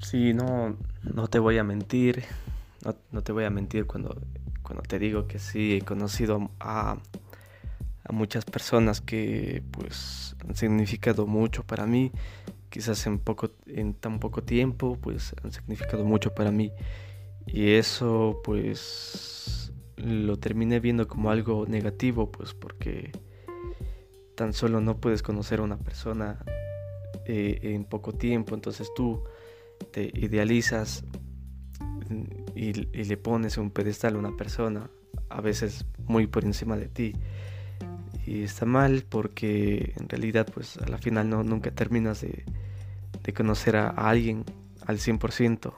Sí, no, no te voy a mentir, no, no, te voy a mentir cuando, cuando te digo que sí he conocido a, a muchas personas que pues han significado mucho para mí, quizás en poco, en tan poco tiempo, pues han significado mucho para mí. Y eso pues lo terminé viendo como algo negativo, pues porque tan solo no puedes conocer a una persona eh, en poco tiempo, entonces tú te idealizas y, le pones un pedestal a una persona, a veces muy por encima de ti. Y está mal porque en realidad pues a la final no, nunca terminas de, conocer a, alguien al 100%,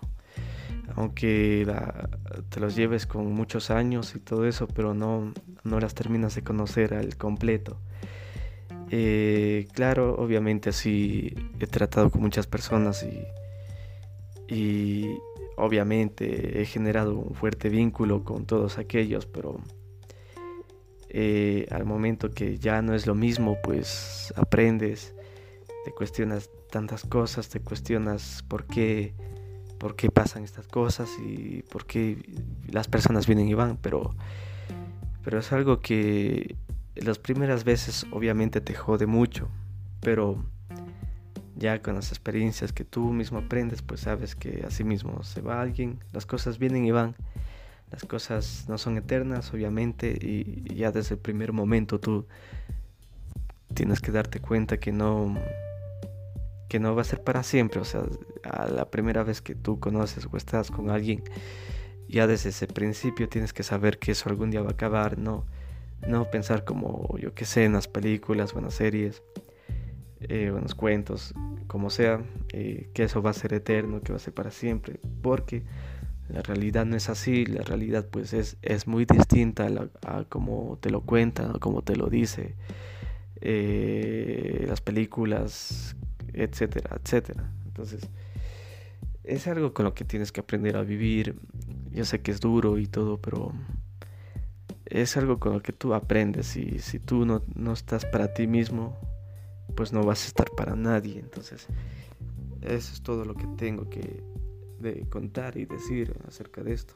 aunque te los lleves con muchos años y todo eso, pero no, no las terminas de conocer al completo. Eh, claro, obviamente así he tratado con muchas personas y y obviamente he generado un fuerte vínculo con todos aquellos, pero eh, al momento que ya no es lo mismo, pues aprendes, te cuestionas tantas cosas, te cuestionas por qué, por qué pasan estas cosas y por qué las personas vienen y van, pero, pero es algo que las primeras veces obviamente te jode mucho, pero ya con las experiencias que tú mismo aprendes, pues sabes que así mismo se va alguien, las cosas vienen y van, las cosas no son eternas, obviamente, y ya desde el primer momento tú tienes que darte cuenta que no que no va a ser para siempre, o sea, a la primera vez que tú conoces o estás con alguien, ya desde ese principio tienes que saber que eso algún día va a acabar, no no pensar como yo que sé en las películas o en las series eh, buenos cuentos, como sea, eh, que eso va a ser eterno, que va a ser para siempre, porque la realidad no es así, la realidad pues es, es muy distinta a, como te lo cuentan, a como te lo dice eh, las películas, etcétera, etcétera. Entonces, es algo con lo que tienes que aprender a vivir. Yo sé que es duro y todo, pero es algo con lo que tú aprendes y si tú no, no estás para ti mismo, pues no vas a estar para nadie. Entonces, eso es todo lo que tengo que contar y decir acerca de esto.